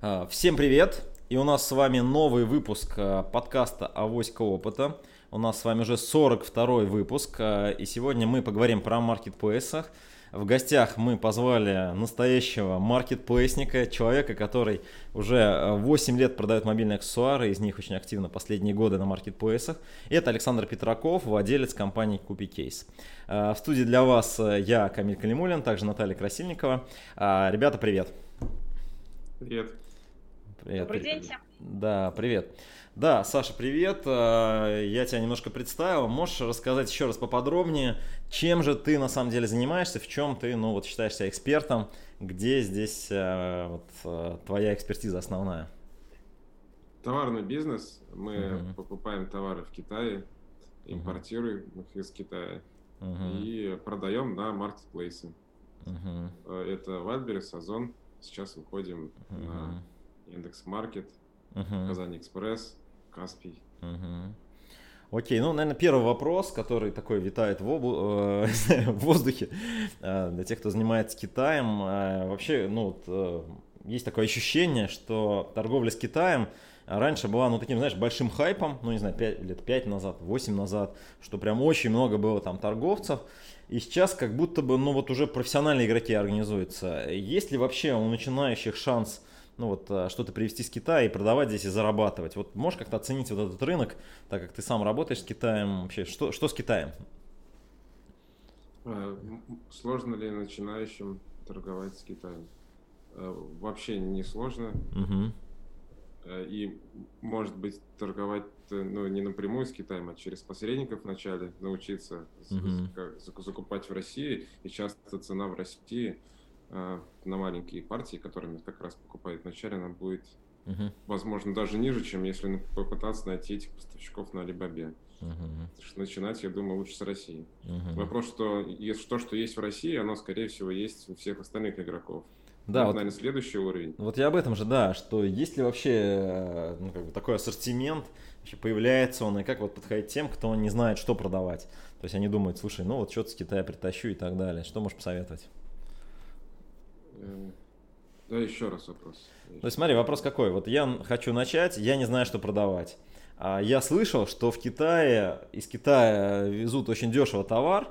А, всем привет! И у нас с вами новый выпуск а, подкаста «Авоська опыта». У нас с вами уже 42 выпуск, а, и сегодня мы поговорим про маркетплейсах. В гостях мы позвали настоящего маркетплейсника, человека, который уже 8 лет продает мобильные аксессуары, из них очень активно последние годы на маркетплейсах. И это Александр Петраков, владелец компании Купи В студии для вас я, Камиль Калимулин, также Наталья Красильникова. Ребята, привет! Привет! Привет. Добрый день всем. Да, привет. Да, Саша, привет. А, я тебя немножко представил. Можешь рассказать еще раз поподробнее, чем же ты на самом деле занимаешься, в чем ты, ну вот считаешься экспертом, где здесь а, вот, а, твоя экспертиза основная? Товарный бизнес. Мы uh покупаем товары в Китае, импортируем uh их из Китая uh и продаем на маркетплейсы. uh Это Wildberries, Озон. Сейчас выходим uh на Индекс Маркет, uh-huh. Казань Экспресс, Каспий. Uh-huh. Окей, ну, наверное, первый вопрос, который такой витает в, обу... э, в воздухе э, для тех, кто занимается Китаем. Э, вообще, ну, вот, есть такое ощущение, что торговля с Китаем раньше была, ну, таким, знаешь, большим хайпом, ну, не знаю, 5, лет 5 назад, 8 назад, что прям очень много было там торговцев. И сейчас как будто бы, ну, вот уже профессиональные игроки организуются. Есть ли вообще у начинающих шанс ну вот э, что-то привезти с Китая и продавать здесь и зарабатывать. Вот можешь как-то оценить вот этот рынок, так как ты сам работаешь с Китаем, вообще что, что с Китаем? А, сложно ли начинающим торговать с Китаем? А, вообще не сложно. Угу. И, может быть, торговать ну, не напрямую с Китаем, а через посредников вначале научиться угу. закупать в России. И часто цена в России на маленькие партии, которыми как раз покупает вначале, она будет, uh-huh. возможно, даже ниже, чем если попытаться найти этих поставщиков на Алибабе. Что начинать, я думаю, лучше с России. Uh-huh. Вопрос, что то, что есть в России, оно, скорее всего, есть у всех остальных игроков. Да, это, вот, наверное, следующий уровень. Вот я об этом же, да, что есть ли вообще э, ну, как бы такой ассортимент, вообще появляется он, и как вот подходить тем, кто не знает, что продавать. То есть они думают, слушай, ну вот что-то с Китая притащу и так далее. Что можешь посоветовать? Э, да, еще раз вопрос. Есть смотри, вопрос какой. Вот я хочу начать, я не знаю, что продавать. А я слышал, что в Китае, из Китая везут очень дешево товар,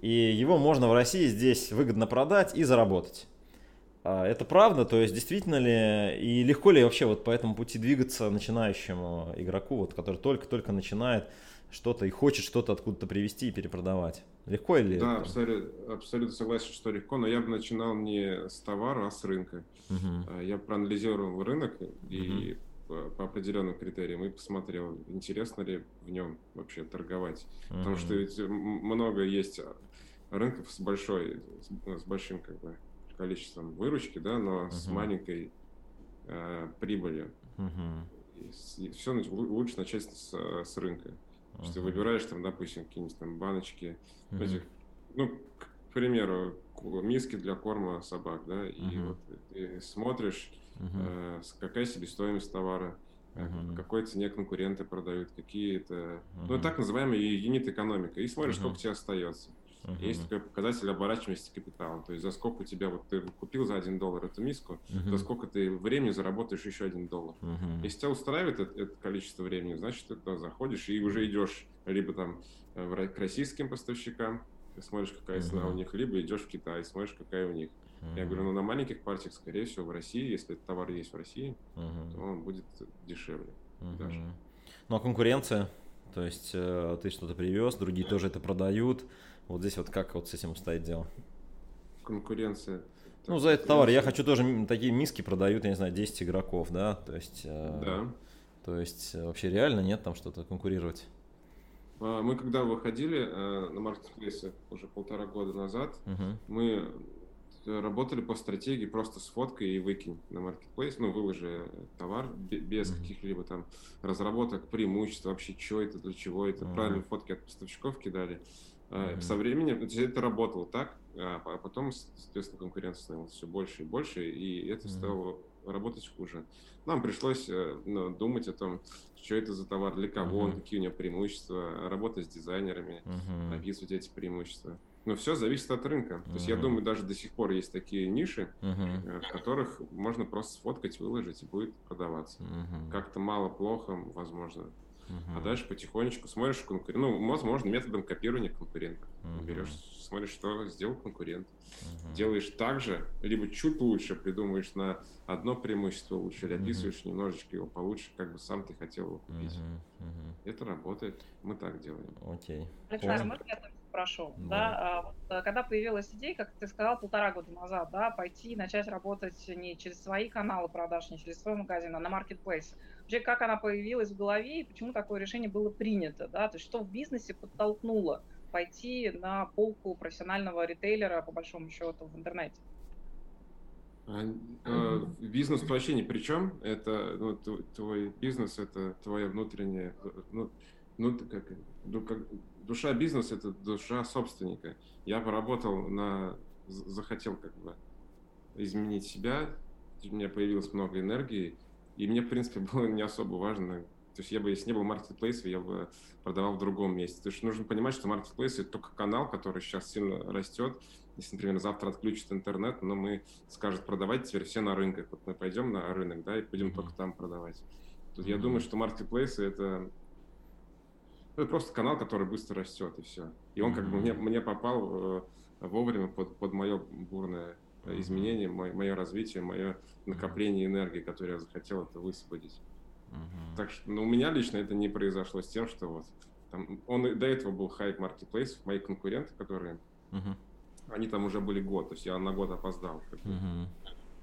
и его можно в России здесь выгодно продать и заработать. А это правда? То есть действительно ли и легко ли вообще вот по этому пути двигаться начинающему игроку, вот, который только-только начинает что-то и хочет что-то откуда-то привезти и перепродавать? Легко или Да, абсолютно, абсолютно согласен, что легко, но я бы начинал не с товара, а с рынка. Uh-huh. Я проанализировал рынок и uh-huh. по, определенным критериям и посмотрел, интересно ли в нем вообще торговать. Uh-huh. Потому что ведь много есть рынков с большой, с большим как бы количеством выручки, да, но uh-huh. с маленькой э, прибылью. Uh-huh. И, и все лучше начать с, с рынка. Uh-huh. Что ты выбираешь там, допустим, какие-нибудь там баночки, uh-huh. этих, ну, к примеру, миски для корма собак, да, и uh-huh. вот ты смотришь, uh-huh. э, какая себестоимость товара, uh-huh. какой цене конкуренты продают, какие это, uh-huh. ну, так называемая юнит экономика, и смотришь, uh-huh. сколько тебе остается. Uh-huh. Есть такой показатель оборачиваемости капитала. То есть за сколько у тебя, вот ты купил за один доллар эту миску, uh-huh. за сколько ты времени заработаешь еще один доллар. Uh-huh. Если тебя устраивает это, это количество времени, значит, ты туда заходишь и уже идешь либо там э, к российским поставщикам, смотришь, какая цена uh-huh. у них, либо идешь в Китай, смотришь, какая у них. Uh-huh. Я говорю, ну на маленьких партиях, скорее всего, в России, если этот товар есть в России, uh-huh. то он будет дешевле uh-huh. даже. Ну а конкуренция? То есть э, ты что-то привез, другие тоже это продают. Вот здесь вот как вот с этим стоит дело? Конкуренция. Ну, за этот товар я хочу тоже, такие миски продают, я не знаю, 10 игроков, да, то есть... Э, да. То есть вообще реально нет там что-то конкурировать? А, мы когда выходили э, на маркетплейсы уже полтора года назад, uh-huh. мы работали по стратегии просто сфоткай и выкинь на маркетплейс, ну, выложи товар без mm-hmm. каких-либо там разработок, преимуществ, вообще, что это, для чего это, mm-hmm. правильные фотки от поставщиков кидали. Mm-hmm. Со временем это работало так, а, а потом, соответственно, конкуренция становилась все больше и больше, и это mm-hmm. стало работать хуже. Нам пришлось э, ну, думать о том, что это за товар, для кого он, какие у него преимущества, работать с дизайнерами, uh-huh. описывать эти преимущества. Но все зависит от рынка. То есть я думаю, даже до сих пор есть такие ниши, uh-huh. в которых можно просто сфоткать, выложить и будет продаваться. Uh-huh. Как-то мало, плохо, возможно. Uh-huh. А дальше потихонечку смотришь конкурент. Ну, возможно, методом копирования конкурента. Uh-huh. Берешь, смотришь, что сделал конкурент. Uh-huh. Делаешь так же, либо чуть лучше придумываешь на одно преимущество лучше, или описываешь uh-huh. немножечко его получше, как бы сам ты хотел его купить. Uh-huh. Uh-huh. Это работает. Мы так делаем. Окей. Okay. Александр, можно я спрошу? Да. да? А, вот, э, когда появилась идея, как ты сказал, полтора года назад, да, пойти и начать работать не через свои каналы продаж, не через свой магазин, а на маркетплейс. Вообще, как она появилась в голове и почему такое решение было принято, да? То есть что в бизнесе подтолкнуло пойти на полку профессионального ритейлера, по большому счету, в интернете? А, а, бизнес вообще ни при чем. Это ну, твой бизнес, это твоя внутренняя, ну, ну как, душа бизнеса это душа собственника. Я поработал на, захотел как бы изменить себя, у меня появилось много энергии, и мне, в принципе, было не особо важно, то есть я бы, если не был маркетплейсом, я бы продавал в другом месте. То есть нужно понимать, что маркетплейс это только канал, который сейчас сильно растет. Если, например, завтра отключат интернет, но мы скажут продавать теперь все на рынках. Вот мы пойдем на рынок, да, и будем mm-hmm. только там продавать. Тут mm-hmm. я думаю, что маркетплейсы это это просто канал, который быстро растет, и все. И он mm-hmm. как бы мне, мне попал э, вовремя под, под мое бурное изменение, мое, мое развитие, мое накопление энергии, которое я захотел это высвободить. Uh-huh. Так что, ну, у меня лично это не произошло с тем, что вот там, он до этого был хайп marketplace, мои конкуренты, которые, uh-huh. они там уже были год, то есть я на год опоздал, uh-huh.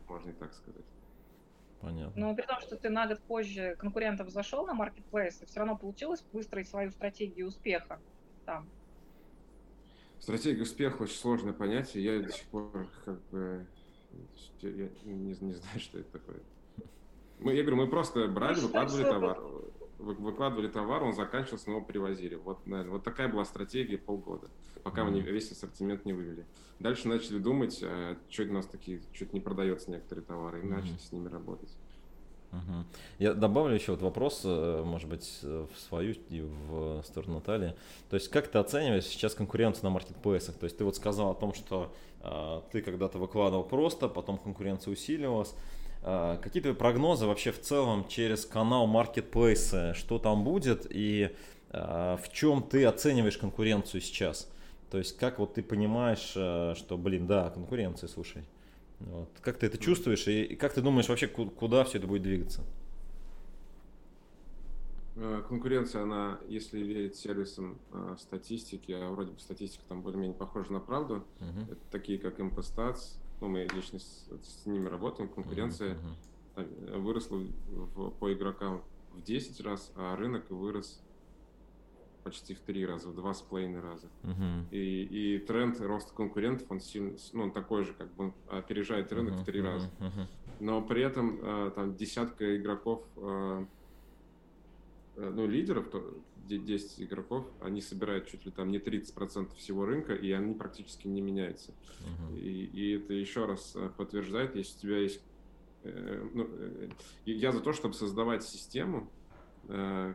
можно и так сказать. Понятно. Но при том, что ты на год позже конкурентов зашел на маркетплейс, все равно получилось выстроить свою стратегию успеха там. Стратегия успеха очень сложное понятие. Я до сих пор как бы я не, не знаю, что это такое. Мы, я говорю, мы просто брали, ну, выкладывали товар. Выкладывали товар, он заканчивался, мы его привозили. Вот, наверное, вот такая была стратегия полгода, пока мы не, весь ассортимент не вывели. Дальше начали думать, а, что у нас такие, что-то не продается некоторые товары, и mm-hmm. начали с ними работать. Угу. Я добавлю еще вот вопрос, э, может быть, в свою и в сторону Натальи. То есть, как ты оцениваешь сейчас конкуренцию на маркетплейсах? То есть, ты вот сказал о том, что э, ты когда-то выкладывал просто, потом конкуренция усиливалась. Э, какие твои прогнозы вообще в целом через канал маркетплейса? Что там будет и э, в чем ты оцениваешь конкуренцию сейчас? То есть, как вот ты понимаешь, э, что, блин, да, конкуренция, слушай. Вот. Как ты это чувствуешь и как ты думаешь вообще, куда все это будет двигаться? Э, конкуренция, она, если верить сервисам э, статистики, а вроде бы статистика там более-менее похожа на правду, uh-huh. это такие как Impostats, ну, мы лично с, с ними работаем, конкуренция uh-huh. выросла в, по игрокам в 10 раз, а рынок вырос почти в три раза, в два с половиной раза. Uh-huh. И, и тренд роста конкурентов, он сильно, ну, он такой же, как бы опережает рынок uh-huh. в три раза. Uh-huh. Но при этом э, там десятка игроков, э, э ну, лидеров, то, 10 игроков, они собирают чуть ли там не 30% всего рынка, и они практически не меняются. Uh-huh. И, и это еще раз подтверждает, если у тебя есть... Э, ну, э, я за то, чтобы создавать систему, Э,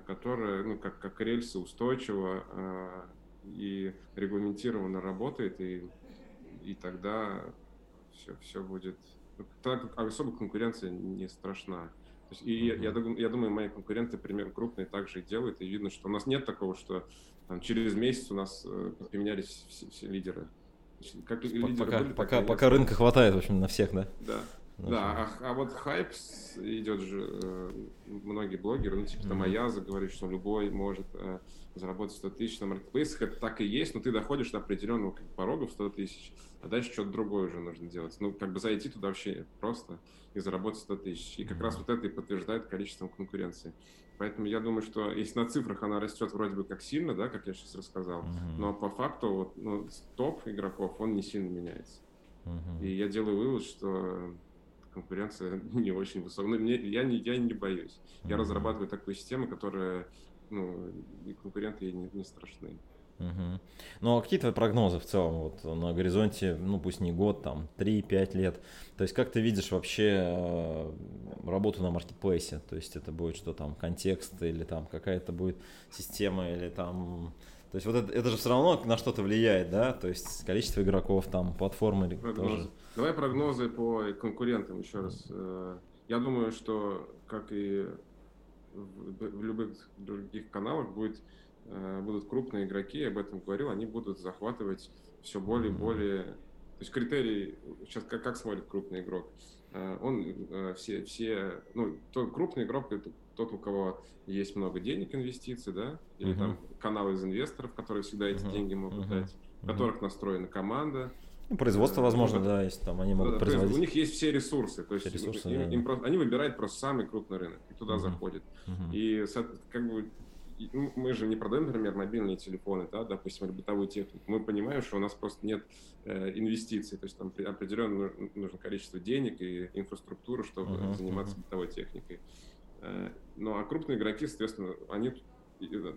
которая, ну, как, как рельсы устойчиво э, и регламентированно работает, и, и тогда все, все будет... Ну, тогда особо конкуренция не страшна. То есть, и mm-hmm. я, я, я думаю, мои конкуренты примерно крупные также и делают, и видно, что у нас нет такого, что там, через месяц у нас э, поменялись все, все лидеры. Как лидеры пока, были, пока, пока рынка хватает, в общем, на всех, да? Да. Да, а, а вот хайп идет же, э, многие блогеры, ну, типа, там, Аяза говорит, что любой может э, заработать 100 тысяч на маркетплейсах, это так и есть, но ты доходишь до определенного как, порога в 100 тысяч, а дальше что-то другое уже нужно делать. Ну, как бы зайти туда вообще просто и заработать 100 тысяч. И как раз вот это и подтверждает количеством конкуренции. Поэтому я думаю, что если на цифрах она растет вроде бы как сильно, да, как я сейчас рассказал, uh-huh. но по факту вот, ну, топ игроков, он не сильно меняется. Uh-huh. И я делаю вывод, что конкуренция не очень высокая. Но мне, я, не, я не боюсь. Я разрабатываю такую систему, которая, ну, и конкуренты ей не, не страшны. Угу. Ну а какие твои прогнозы в целом вот на горизонте, ну пусть не год, там 3-5 лет? То есть как ты видишь вообще э, работу на маркетплейсе? То есть это будет что там, контекст или там какая-то будет система или там То есть вот это, это же все равно на что-то влияет, да? То есть количество игроков, там, платформы Прогноз. тоже. Давай прогнозы по конкурентам еще раз. Э, я думаю, что, как и в любых других каналах, будет, будут крупные игроки, я об этом говорил, они будут захватывать все более и более... То есть критерий, сейчас как, как смотрит крупный игрок? Э, он все, все, ну, тот крупный игрок это тот, у кого есть много денег, инвестиций, да, или uh-huh. там канал из инвесторов, которые всегда эти uh-huh. деньги могут uh-huh. дать, в которых настроена команда. Ну, производство, э, возможно, ну, да, если там они могут да, производить. Есть у них есть все ресурсы, то есть ресурсы, им, да. им просто, они выбирают просто самый крупный рынок и туда uh-huh. заходят. Uh-huh. И как бы мы же не продаем, например, мобильные телефоны, да, допустим, или бытовую технику. Мы понимаем, что у нас просто нет э, инвестиций, то есть там определенно нужно количество денег и инфраструктуру, чтобы uh-huh, заниматься uh-huh. бытовой техникой. Э, ну, а крупные игроки, соответственно, они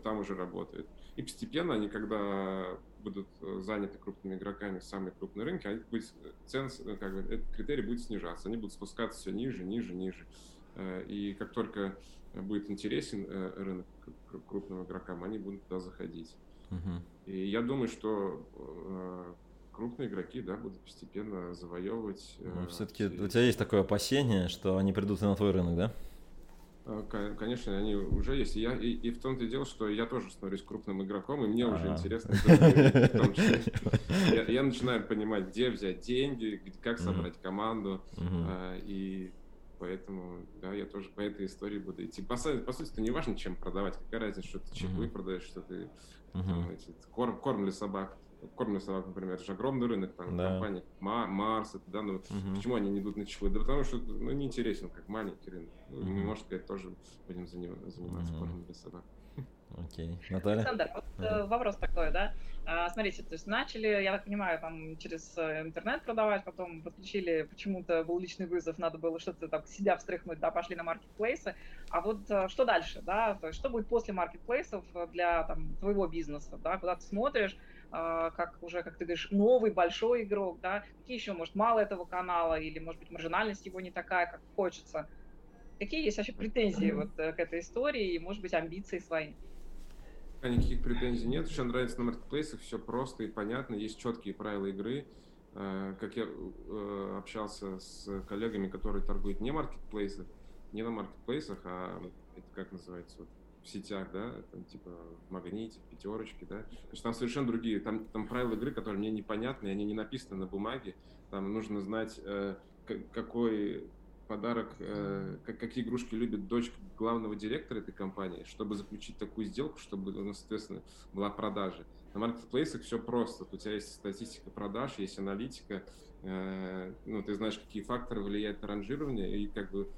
там уже работают. И постепенно они, когда будут э, заняты крупными игроками самые крупные рынки, они будет, цен, э, как бы, этот критерий будет снижаться. Они будут спускаться все ниже, ниже, ниже. И как только будет интересен рынок крупным игрокам, они будут туда заходить. Uh-huh. И я думаю, что крупные игроки, да, будут постепенно завоевывать. Ну, все-таки у тебя есть такое опасение, что они придут и на твой рынок, да? А, конечно, они уже есть. И, я, и, и в том-то и дело, что я тоже становлюсь крупным игроком, и мне А-а-а. уже интересно. Я, начинаю понимать, где взять деньги, как собрать команду. А, и поэтому, да, я тоже по этой истории буду идти. По, по сути, это не важно, чем продавать. Какая разница, что ты чехлы продаешь, что ты там, эти, корм, корм для собак кормленных собак, например, это же огромный рынок, там, да. компания Марс, это, да, ну, угу. почему они не идут на чехлы? Да потому что, ну, неинтересен, как маленький рынок. Ну, угу. Может сказать, тоже будем заниматься угу. кормом для собак. Окей. Наталья? Александр, вот uh вопрос такой, да? А, смотрите, то есть начали, я так понимаю, там через э, интернет продавать, потом подключили, почему-то был личный вызов, надо было что-то там себя встряхнуть, да, пошли на маркетплейсы. А вот э, что дальше, да? То есть что будет после маркетплейсов для там, твоего бизнеса, да? Куда ты смотришь, как уже, как ты говоришь, новый большой игрок, да, какие еще, может, мало этого канала, или, может быть, маржинальность его не такая, как хочется. Какие есть вообще претензии вот э, к этой истории и, может быть, амбиции свои? Никаких претензий нет. Еще нравится на маркетплейсах, все просто и понятно, есть четкие правила игры. Э, как я э, общался с коллегами, которые торгуют не маркетплейсах, не на маркетплейсах, а это как называется, вот, в сетях, да, там типа в Магните, в Пятерочке, да. То есть там совершенно другие, там, там правила игры, которые мне непонятны, они не написаны на бумаге. Там нужно знать, э, какой подарок, э, как, какие игрушки любит дочка главного директора этой компании, чтобы заключить такую сделку, чтобы, ну, соответственно, была продажа. На маркетплейсах все просто. У тебя есть статистика продаж, есть аналитика, э, ну, ты знаешь, какие факторы влияют на ранжирование, и как бы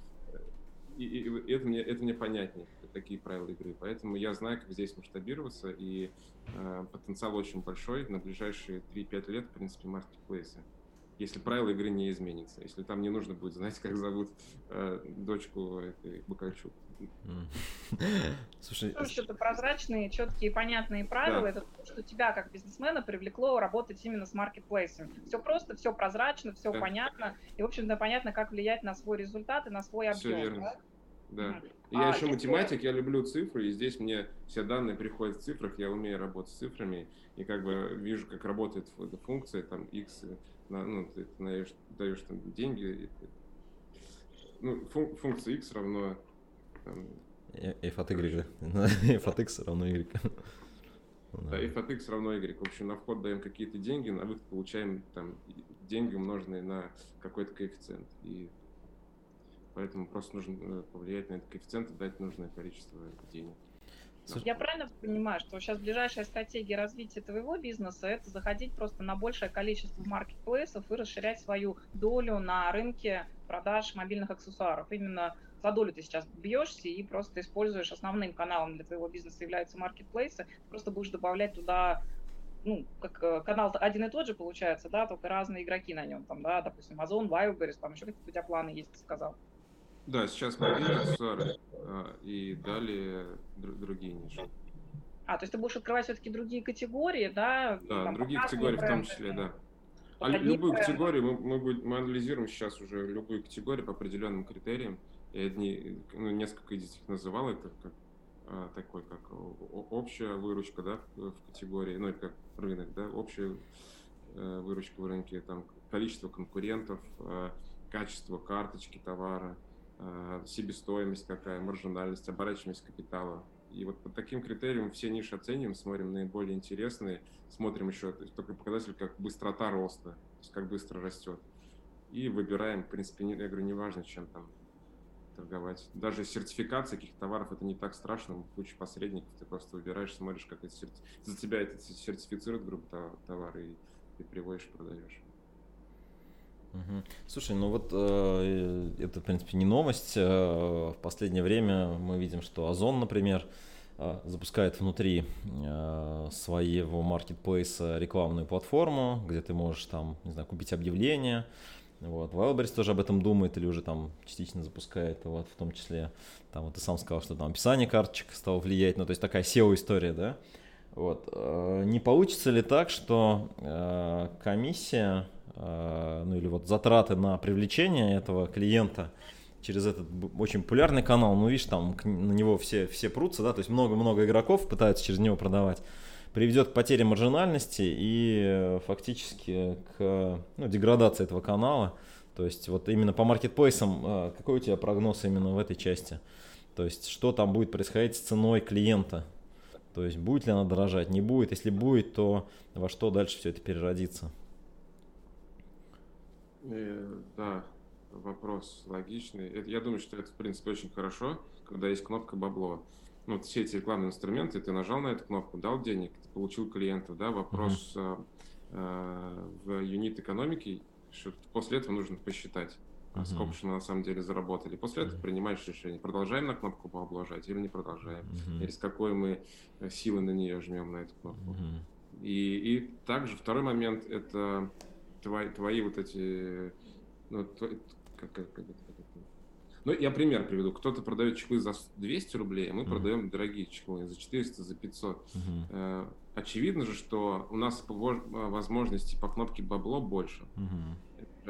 и, и это, мне, это мне понятнее, такие правила игры. Поэтому я знаю, как здесь масштабироваться, и э, потенциал очень большой. На ближайшие 3-5 лет, в принципе, маркетплейсы. Если правила игры не изменятся, если там не нужно будет знать, как зовут э, дочку этой Бакальчук. Слушай, что-то прозрачные, четкие, понятные правила, да. это то, что тебя как бизнесмена привлекло работать именно с маркетплейсами. Все просто, все прозрачно, все да. понятно, и, в общем-то, понятно, как влиять на свой результат и на свой объем. Все верно. Да? Да. Я а, еще математик, я люблю цифры, и здесь мне все данные приходят в цифрах, я умею работать с цифрами, и как бы вижу, как работает функция, там, x, ну, ты даешь, даешь там деньги, ну, функция x равно там, f от y, f от x равно y. Да, f от x равно y. В общем, на вход даем какие-то деньги, на выход получаем там деньги, умноженные на какой-то коэффициент. И Поэтому просто нужно э, повлиять на этот коэффициент и дать нужное количество денег. Я правильно понимаю, что сейчас ближайшая стратегия развития твоего бизнеса это заходить просто на большее количество маркетплейсов и расширять свою долю на рынке продаж мобильных аксессуаров. Именно за долю ты сейчас бьешься и просто используешь основным каналом для твоего бизнеса являются маркетплейсы, просто будешь добавлять туда ну, как э, канал один и тот же получается, да, только разные игроки на нем, там, да, допустим, Amazon, Wildberries, там еще какие-то у тебя планы есть, ты сказал. Да, сейчас мобильные аксессуары а, и далее др- другие ниши. А, то есть ты будешь открывать все-таки другие категории, да? Да, там, другие категории в том числе, да. А любую бренды. категорию мы, мы, мы анализируем сейчас уже любую категорию по определенным критериям. Я одни, ну, несколько из них называл, это как а, такой, как общая выручка, да, в категории, ну, как рынок, да, общая э, выручка в рынке, там, количество конкурентов, э, качество карточки товара, себестоимость какая, маржинальность, оборачиваемость капитала. И вот по таким критериям все ниши оцениваем, смотрим наиболее интересные, смотрим еще, только показатель, как быстрота роста, то есть как быстро растет. И выбираем, в принципе, не, я говорю, неважно, чем там торговать. Даже сертификация каких-то товаров это не так страшно, куча посредников, ты просто выбираешь, смотришь, как это серти... за тебя это сертифицирует группа товары и ты приводишь, продаешь. Слушай, ну вот э, это, в принципе, не новость. Э, в последнее время мы видим, что Озон, например, э, запускает внутри своего маркетплейса рекламную платформу, где ты можешь там, не знаю, купить объявления, вот. Wildberries тоже об этом думает или уже там частично запускает, вот, в том числе, там вот ты сам сказал, что там описание карточек стало влиять, ну, то есть такая SEO-история, да? Вот. Не получится ли так, что комиссия, ну или вот затраты на привлечение этого клиента через этот очень популярный канал, ну видишь, там на него все, все прутся, да, то есть много-много игроков пытаются через него продавать, приведет к потере маржинальности и э, фактически к ну, деградации этого канала. То есть вот именно по маркетплейсам, э, какой у тебя прогноз именно в этой части? То есть что там будет происходить с ценой клиента? То есть будет ли она дорожать, не будет? Если будет, то во что дальше все это переродится? Э, да, вопрос логичный. Я думаю, что это, в принципе, очень хорошо, когда есть кнопка «бабло» ну, все эти рекламные инструменты, ты нажал на эту кнопку, дал денег, ты получил клиентов, да, вопрос uh-huh. э, в юнит экономики, что после этого нужно посчитать, uh-huh. сколько же мы на самом деле заработали. После uh-huh. этого принимаешь решение, продолжаем на кнопку пообложать или не продолжаем, uh-huh. или с какой мы э, силы на нее жмем, на эту кнопку. Uh-huh. И, и также второй момент, это твои, твои вот эти, ну, твои, как, как, как, ну, я пример приведу. Кто-то продает чехлы за 200 рублей, а мы uh-huh. продаем дорогие чехлы за 400, за 500. Uh-huh. Очевидно же, что у нас возможностей по кнопке бабло больше. Uh-huh.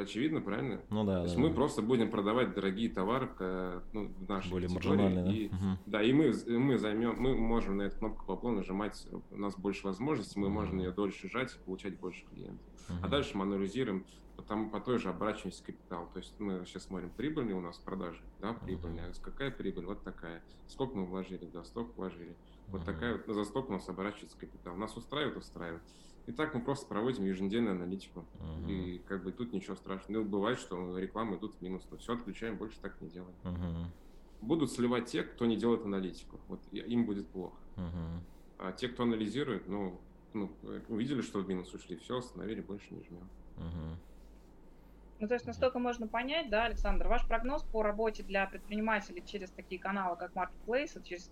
Очевидно, правильно? Ну да. То есть да, мы да. просто будем продавать дорогие товары ну, в нашей Более маржинальные, да? И, uh-huh. Да, и мы, мы займем, мы можем на эту кнопку бабло нажимать, у нас больше возможностей, мы uh-huh. можем ее дольше жать и получать больше клиентов. Uh-huh. А дальше мы анализируем там по той же оборачиваемости капитал. То есть мы сейчас смотрим, прибыльные у нас продажи, да, прибыльные. Uh-huh. Какая прибыль? Вот такая. Сколько мы вложили? Да, столько вложили. Вот uh-huh. такая вот, за столько у нас оборачивается капитал. Нас устраивает, устраивает. И так мы просто проводим еженедельную аналитику. Uh-huh. И как бы тут ничего страшного. Ну, бывает, что рекламы идут в минус, но все отключаем, больше так не делаем. Uh-huh. Будут сливать те, кто не делает аналитику. Вот им будет плохо. Uh-huh. А те, кто анализирует, ну, ну, увидели, что в минус ушли, все, остановили, больше не жмем. Uh-huh. Ну, то есть настолько можно понять, да, Александр, ваш прогноз по работе для предпринимателей через такие каналы, как Marketplace, через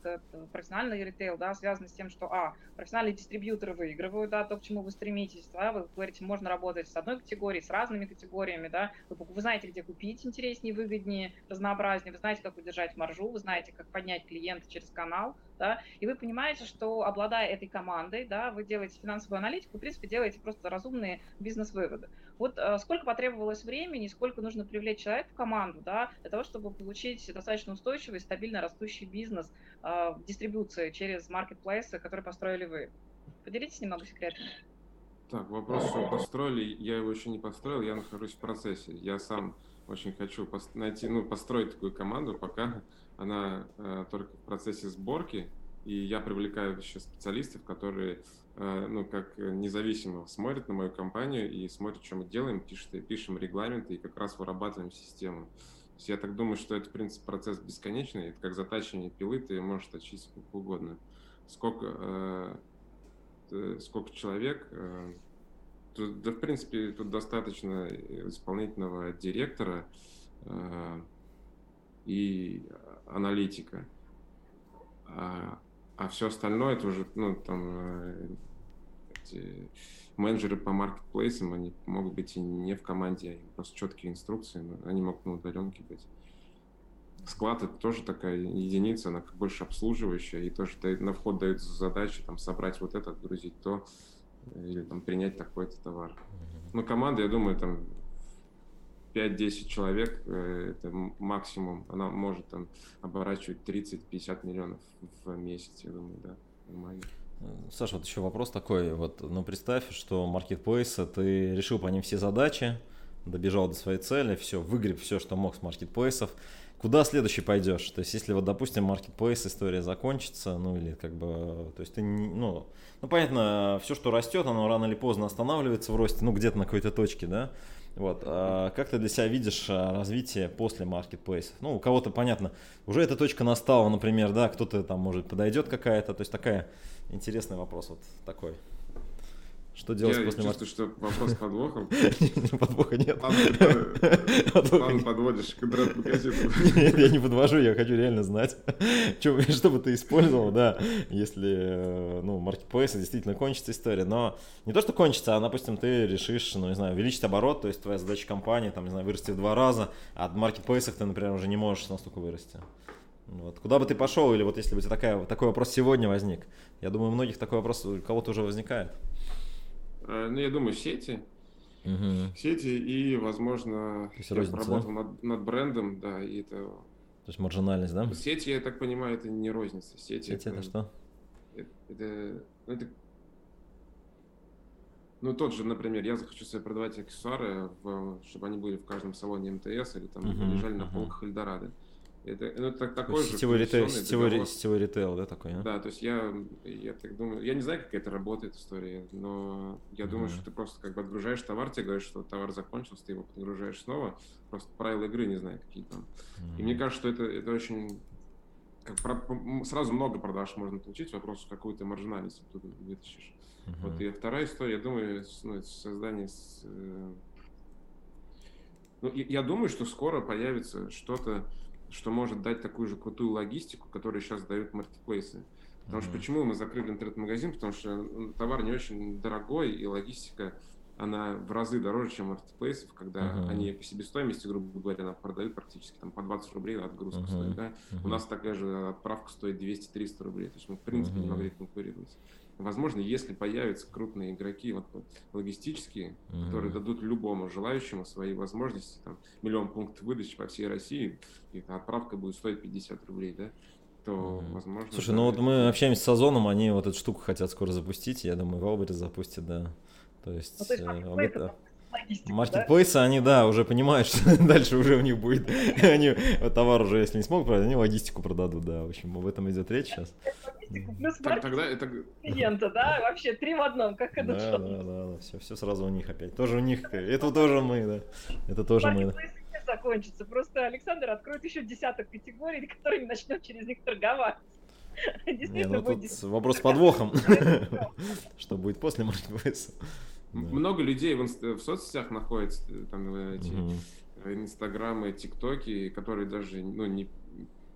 профессиональный ритейл, да, связан с тем, что, а, профессиональные дистрибьюторы выигрывают, да, то, к чему вы стремитесь, да, вы говорите, можно работать с одной категорией, с разными категориями, да, вы, вы знаете, где купить интереснее, выгоднее, разнообразнее, вы знаете, как удержать маржу, вы знаете, как поднять клиента через канал, да, и вы понимаете, что обладая этой командой, да, вы делаете финансовую аналитику, в принципе, делаете просто разумные бизнес-выводы. Вот э, сколько потребовалось времени, сколько нужно привлечь человека в команду, да, для того, чтобы получить достаточно устойчивый, стабильно растущий бизнес э, в дистрибуции через маркетплейсы, которые построили вы. Поделитесь немного секретами. Так, вопрос, что построили, я его еще не построил, я нахожусь в процессе. Я сам очень хочу найти, ну, построить такую команду, пока она э, только в процессе сборки, и я привлекаю еще специалистов, которые, э, ну, как независимо смотрят на мою компанию и смотрят, что мы делаем, пишут, пишем регламенты и как раз вырабатываем систему. То есть я так думаю, что это, в принципе, процесс бесконечный. Это как затачивание пилы, ты можешь точить сколько угодно. Сколько, э, сколько человек, э, тут, да, в принципе, тут достаточно исполнительного директора э, и аналитика. А, а все остальное это уже, ну, там, э, эти менеджеры по маркетплейсам, они могут быть и не в команде, а просто четкие инструкции, но они могут на удаленке быть. Склад это тоже такая единица, она больше обслуживающая, и тоже на вход дают задачи там собрать вот это, отгрузить то, или там принять такой-то товар. Но команда, я думаю, там 5-10 человек, э, это максимум, она может там оборачивать 30-50 миллионов в месяц, я думаю, да, нормально. Саша, вот еще вопрос такой, вот, ну представь, что маркетплейсы, ты решил по ним все задачи, добежал до своей цели, все, выгреб все, что мог с маркетплейсов, куда следующий пойдешь? То есть, если вот, допустим, маркетплейс история закончится, ну или как бы, то есть ты, ну, ну понятно, все, что растет, оно рано или поздно останавливается в росте, ну где-то на какой-то точке, да? Вот, а как ты для себя видишь а, развитие после маркетплейса? Ну, у кого-то, понятно, уже эта точка настала, например, да, кто-то там, может, подойдет какая-то, то есть такая интересный вопрос вот такой. Что делать я после чувствую, что вопрос с подвохом. Подвоха нет. План подводишь к интернет-магазину. Нет, я не подвожу, я хочу реально знать, что бы ты использовал, да, если, э, ну, маркетплейсы действительно кончится история. Но не то, что кончится, а, допустим, ты решишь, ну, не знаю, увеличить оборот, то есть твоя задача компании, там, не знаю, вырасти в два раза, а в маркетплейсах ты, например, уже не можешь настолько вырасти. Вот. Куда бы ты пошел, или вот если бы у тебя такая, такой вопрос сегодня возник, я думаю, у многих такой вопрос у кого-то уже возникает. Э, ну, я думаю, сети. Угу. Сети и, возможно, То есть я розница, работал да? над, над брендом, да, и это... То есть маржинальность, да? Сети, я так понимаю, это не розница. Сети, Сети это, это что? Это, это, ну, это... Ну, тот же, например, я захочу себе продавать аксессуары, в, чтобы они были в каждом салоне МТС или там uh-huh, лежали uh-huh. на полках Эльдорадо. Это, ну, это такой же сетевой ритейл, сетевой, сетевой ритейл, да, такой, а? Да, то есть я, я так думаю, я не знаю, как это работает история, но я mm-hmm. думаю, что ты просто как бы отгружаешь товар, тебе говорят, что товар закончился, ты его подгружаешь снова, просто правила игры не знаю, какие там. Mm-hmm. И мне кажется, что это, это очень как, сразу много продаж можно получить, вопрос, какую ты маржинальность оттуда вытащишь. Mm-hmm. Вот и вторая история, я думаю, ну, создание с, э, ну, я думаю, что скоро появится что-то, что может дать такую же крутую логистику, которую сейчас дают маркетплейсы. Потому mm-hmm. что почему мы закрыли интернет-магазин? Потому что товар не очень дорогой, и логистика, она в разы дороже, чем маркетплейсов, когда uh-huh. они по себестоимости, грубо говоря, она продают практически там по 20 рублей отгрузка uh-huh. стоит. Да? Uh-huh. У нас такая же отправка стоит 200-300 рублей. То есть мы, в принципе, uh-huh. не могли конкурировать. Возможно, если появятся крупные игроки вот, логистические, mm-hmm. которые дадут любому желающему свои возможности, там, миллион пунктов выдачи по всей России, и отправка будет стоить 50 рублей, да, то, mm-hmm. возможно... Слушай, да, ну вот мы общаемся с Озоном, они вот эту штуку хотят скоро запустить, я думаю, Валберис запустит, да. То есть... Ну, то есть э, Маркетплейсы, да? они, да, уже понимают, что дальше уже у них будет, они товар уже, если не смогут продать, они логистику продадут, да, в общем, об этом идет речь сейчас. Плюс так, тогда это... клиента, да, вообще три в одном, как это да, да, да, да, все, все сразу у них опять, тоже у них, это тоже мы, да, это тоже мы. закончится, просто Александр откроет еще десяток категорий, которыми начнет через них торговать. Не, ну тут вопрос с подвохом, что будет после маркетплейса. Много людей в, в соцсетях находятся, э, там э, эти угу. инстаграмы, тиктоки, которые даже, ну, не,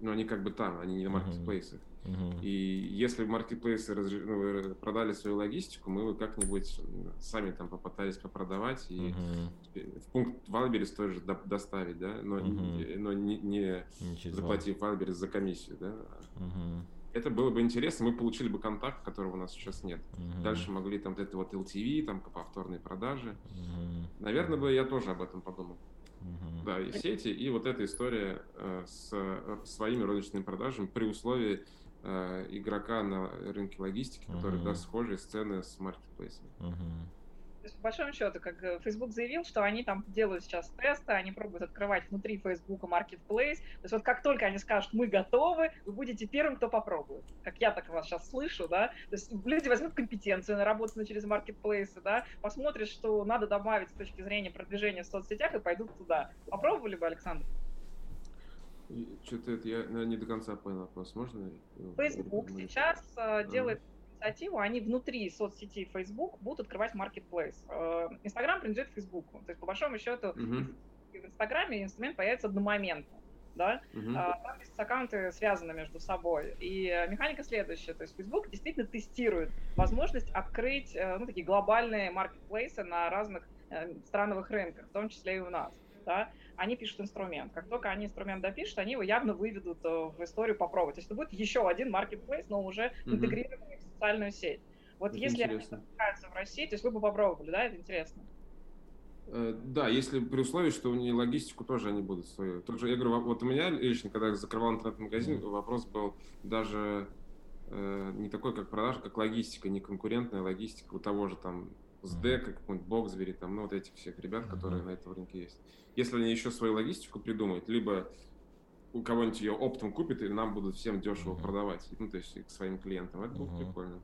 ну, они как бы там, они не на маркетплейсах. Uh-huh. И если маркетплейсы разж... ну, продали свою логистику, мы как-нибудь сами там попытались попродавать и uh-huh. в пункт Валберис тоже до- доставить, да, но, uh-huh. но не, не, заплатив Wildberries за комиссию, да. Uh-huh это было бы интересно, мы получили бы контакт, которого у нас сейчас нет. Угу. Дальше могли там это вот LTV, там повторные продажи. Угу. Наверное, бы я тоже об этом подумал. Угу. Да, и сети, и вот эта история э, с э, своими розничными продажами при условии э, игрока на рынке логистики, который uh даст схожие сцены с маркетплейсами. uh то есть, по большому счету, как э, Facebook заявил, что они там делают сейчас тесты, они пробуют открывать внутри Facebook Marketplace. То есть вот как только они скажут, мы готовы, вы будете первым, кто попробует. Как я так вас сейчас слышу, да. То есть люди возьмут компетенцию наработанную через Marketplace, да, посмотрят, что надо добавить с точки зрения продвижения в соцсетях и пойдут туда. Попробовали бы, Александр? Что-то это я не до конца понял вопрос. Можно? Facebook сейчас а. делает инициативу, они внутри соцсети Facebook будут открывать marketplace. Э, Инстаграм принадлежит Facebook. То есть, по большому счету, uh-huh. в Инстаграме инструмент появится одномоментно. Да? Uh-huh. Там бизнес-аккаунты связаны между собой. И механика следующая. То есть Facebook действительно тестирует возможность открыть э, ну, такие глобальные маркетплейсы на разных э, страновых рынках, в том числе и у нас. Да? Они пишут инструмент. Как только они инструмент допишут, они его явно выведут в историю попробовать. То есть это будет еще один маркетплейс, но уже uh-huh. интегрированный социальную сеть. Вот это если интересно. они в России, то есть вы бы попробовали, да, это интересно? Э, да, если при условии, что у нее логистику тоже они будут свою. Тот же, я говорю, вот у меня лично, когда я закрывал интернет-магазин, mm-hmm. вопрос был даже э, не такой, как продажа, как логистика, не конкурентная логистика у того же там СД, как какой-нибудь Боксбери, там, ну, вот этих всех ребят, mm-hmm. которые на этом рынке есть. Если они еще свою логистику придумают, либо у кого-нибудь ее оптом купит, и нам будут всем дешево mm-hmm. продавать, ну, то есть к своим клиентам, это mm-hmm. будет прикольно.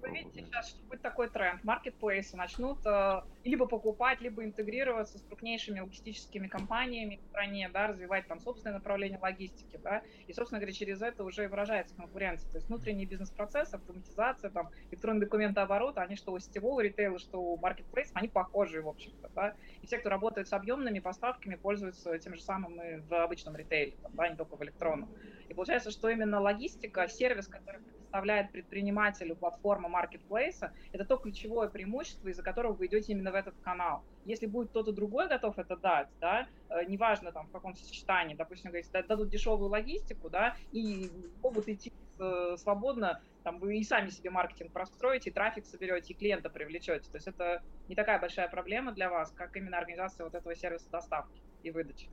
Вы видите сейчас, что будет такой тренд. Маркетплейсы начнут э, либо покупать, либо интегрироваться с крупнейшими логистическими компаниями в стране, да, развивать там собственное направление логистики, да, и, собственно говоря, через это уже и выражается конкуренция. То есть внутренний бизнес-процесс, автоматизация, там, электронные документооборот, они что у сетевого ритейла, что у маркетплейсов, они похожи, в общем-то, да. И все, кто работает с объемными поставками, пользуются тем же самым и в обычном ритейле, там, да, не только в электронном. И получается, что именно логистика, сервис, который предоставляет предпринимателю платформа маркетплейса, это то ключевое преимущество, из-за которого вы идете именно в этот канал. Если будет кто-то другой готов это дать, да, э, неважно там в каком сочетании, допустим, говорить, дадут дешевую логистику, да, и могут идти э, свободно, там вы и сами себе маркетинг простроите, и трафик соберете, и клиента привлечете. То есть это не такая большая проблема для вас, как именно организация вот этого сервиса доставки и выдачи.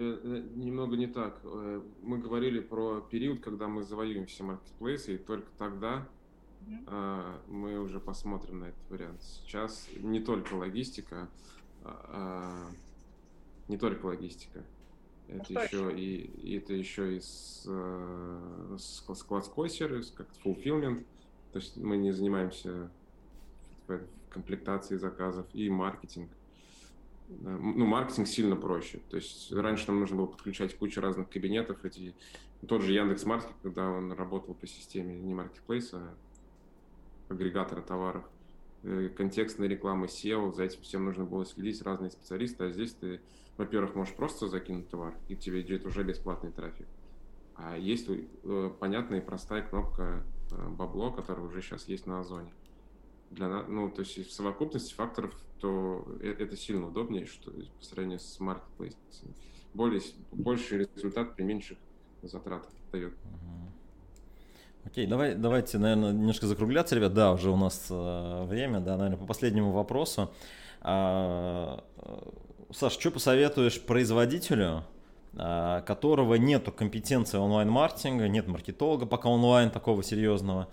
Э, э, немного не так. Э, мы говорили про период, когда мы завоюем все маркетплейсы, и только тогда mm-hmm. мы уже посмотрим на этот вариант. Сейчас не только логистика, а, не только логистика. Это а еще, и, и это еще и с, с, складской сервис, как fulfillment. То есть мы не занимаемся комплектацией заказов и маркетинг ну, маркетинг сильно проще. То есть раньше нам нужно было подключать кучу разных кабинетов. Эти, тот же Яндекс Маркет, когда он работал по системе не маркетплейса, а агрегатора товаров, э, контекстная реклама, SEO, за этим всем нужно было следить, разные специалисты, а здесь ты, во-первых, можешь просто закинуть товар, и тебе идет уже бесплатный трафик. А есть э, понятная и простая кнопка э, бабло, которая уже сейчас есть на Озоне для нас, ну, то есть в совокупности факторов, то э, это сильно удобнее, что по сравнению с marketplace. Более, больший результат при меньших затратах дает. Окей, давай, давайте, наверное, немножко закругляться, ребят. Да, уже у нас э, время, да, наверное, по последнему вопросу. А, э, Саш, что посоветуешь производителю, а, которого нету компетенции онлайн-маркетинга, нет маркетолога пока онлайн такого серьезного,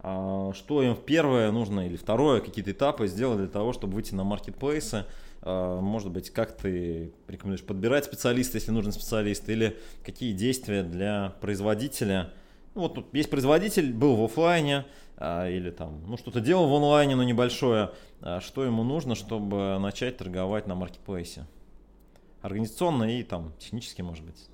что им первое нужно или второе, какие-то этапы сделать для того, чтобы выйти на маркетплейсы. А, может быть, как ты рекомендуешь подбирать специалиста, если нужен специалист, или какие действия для производителя. Ну, вот тут есть производитель, был в офлайне, а, или там, ну, что-то делал в онлайне, но небольшое. Что ему нужно, чтобы начать торговать на маркетплейсе? Организационно и там технически, может быть.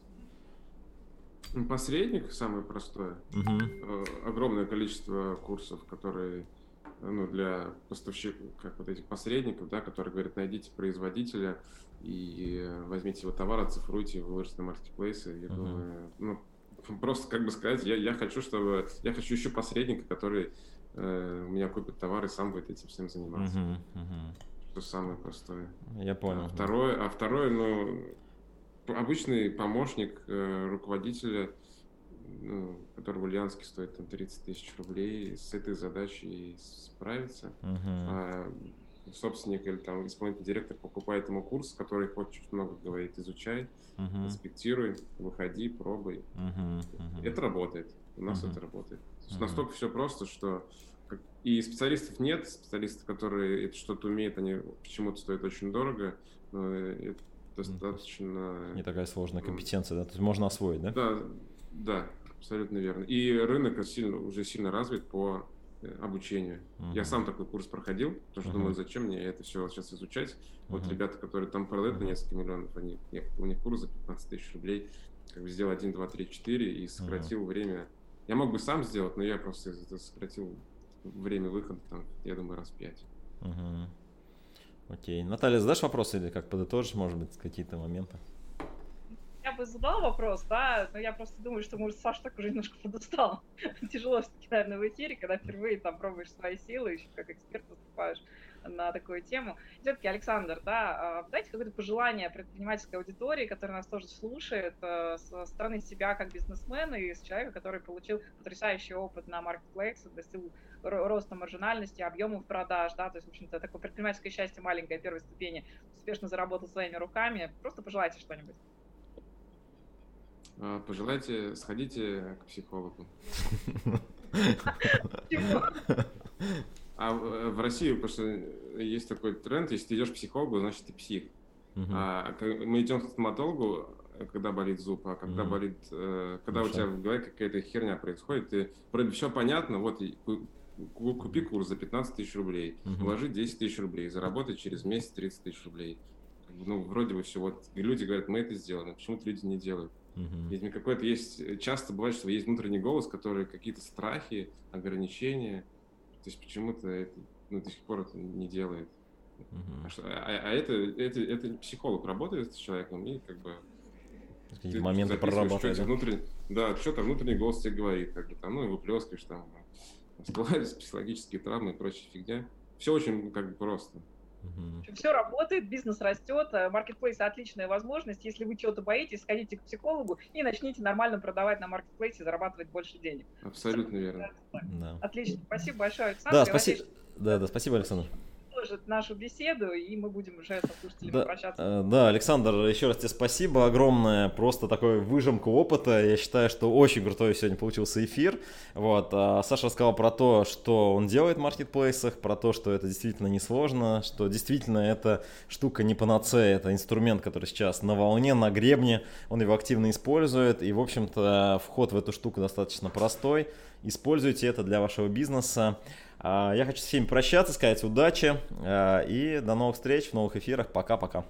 Посредник самое простое. Угу. Огромное количество курсов, которые ну, для поставщиков, как вот этих посредников, да, которые говорят, найдите производителя и возьмите его товар, оцифруйте, выложите на маркетплейсы. Я uh думаю, ну, просто как бы сказать, я, я хочу, чтобы, я хочу еще посредника, который э, у меня купит товар и сам будет этим всем заниматься. Uh-huh, uh-huh. Что самое простое. Я понял. А второе, а второе, ну, обычный помощник э, руководителя, ну, который в Ульяновске стоит там 30 тысяч рублей, с этой задачей справится. Uh-huh. А собственник или там исполнительный директор покупает ему курс, который хочет много говорит, изучай, uh-huh. инспектируй, выходи, пробуй. Uh-huh. Uh-huh. Это работает. У нас uh-huh. это работает. Uh-huh. Настолько все просто, что и специалистов нет, специалисты, которые это что-то умеют, они почему-то стоят очень дорого, но это достаточно... Не такая сложная компетенция, да? То есть можно освоить, да? Да, да, абсолютно верно. И рынок сильно, уже сильно развит по э, обучению. Uh-huh. Я сам такой курс проходил, потому что uh-huh. думаю, зачем мне это все сейчас изучать. Uh-huh. Вот ребята, которые там продают на несколько миллионов, они, у них курс за 15 тысяч рублей, как бы сделал 1, 2, 3, 4 и сократил uh-huh. время. Я мог бы сам сделать, но я просто сократил время выхода, там, я думаю, раз 5. Uh-huh. Окей. Наталья, задашь вопрос или как подытожишь, может быть, какие-то моменты? Я бы задала вопрос, да, но я просто думаю, что, может, Саша так уже немножко подустал. Тяжело все-таки, наверное, в эфире, когда впервые там пробуешь свои силы, еще как эксперт выступаешь. На такую тему. Все-таки, Александр, да, а, дайте какое-то пожелание предпринимательской аудитории, которая нас тоже слушает, э, со стороны себя как бизнесмена и с человека, который получил потрясающий опыт на маркетплейсе, достиг роста маржинальности, объемов продаж, да, то есть, в общем-то, такое предпринимательское счастье маленькое первой ступени, успешно заработал своими руками. Просто пожелайте что-нибудь. А, пожелайте, сходите к психологу. А в России, потому что есть такой тренд, если ты идешь к психологу, значит ты псих. А мы идем к стоматологу, когда болит зуб, а когда болит, э, когда у тебя в голове какая-то херня происходит, ты вроде все понятно, вот купи курс за 15 тысяч рублей, вложи 10 тысяч рублей, заработай через месяц 30 тысяч рублей. Ну, вроде бы все, вот люди говорят, мы это сделаем, почему-то люди не делают. Uh-huh. Ведь какой-то есть, часто бывает, что есть внутренний голос, который какие-то страхи, ограничения, то есть почему-то это, ну, до сих пор это не делает. Uh-huh. А, что, а, а это, это, это психолог работает с человеком и как бы какие моменты прорабатывает. Да? Внутренний, да, что-то внутренний голос тебе говорит, как бы там, ну и выплескиваешь там, всплывают психологические травмы и прочая фигня. Все очень как бы просто. Угу. Все работает, бизнес растет, маркетплейс отличная возможность. Если вы чего-то боитесь, сходите к психологу и начните нормально продавать на маркетплейсе, зарабатывать больше денег. Абсолютно верно. Да. Отлично. Спасибо большое, Александр. Да, спасибо. Да, да, спасибо, Александр продолжит нашу беседу, и мы будем уже со слушателями да, прощаться. Э, да, Александр, еще раз тебе спасибо огромное, просто такой выжимку опыта. Я считаю, что очень крутой сегодня получился эфир. Вот, а Саша рассказал про то, что он делает в маркетплейсах, про то, что это действительно несложно, что действительно эта штука не панацея, это инструмент, который сейчас на волне, на гребне, он его активно использует, и, в общем-то, вход в эту штуку достаточно простой. Используйте это для вашего бизнеса. А, я хочу с всеми прощаться, сказать удачи а, и до новых встреч в новых эфирах. Пока-пока.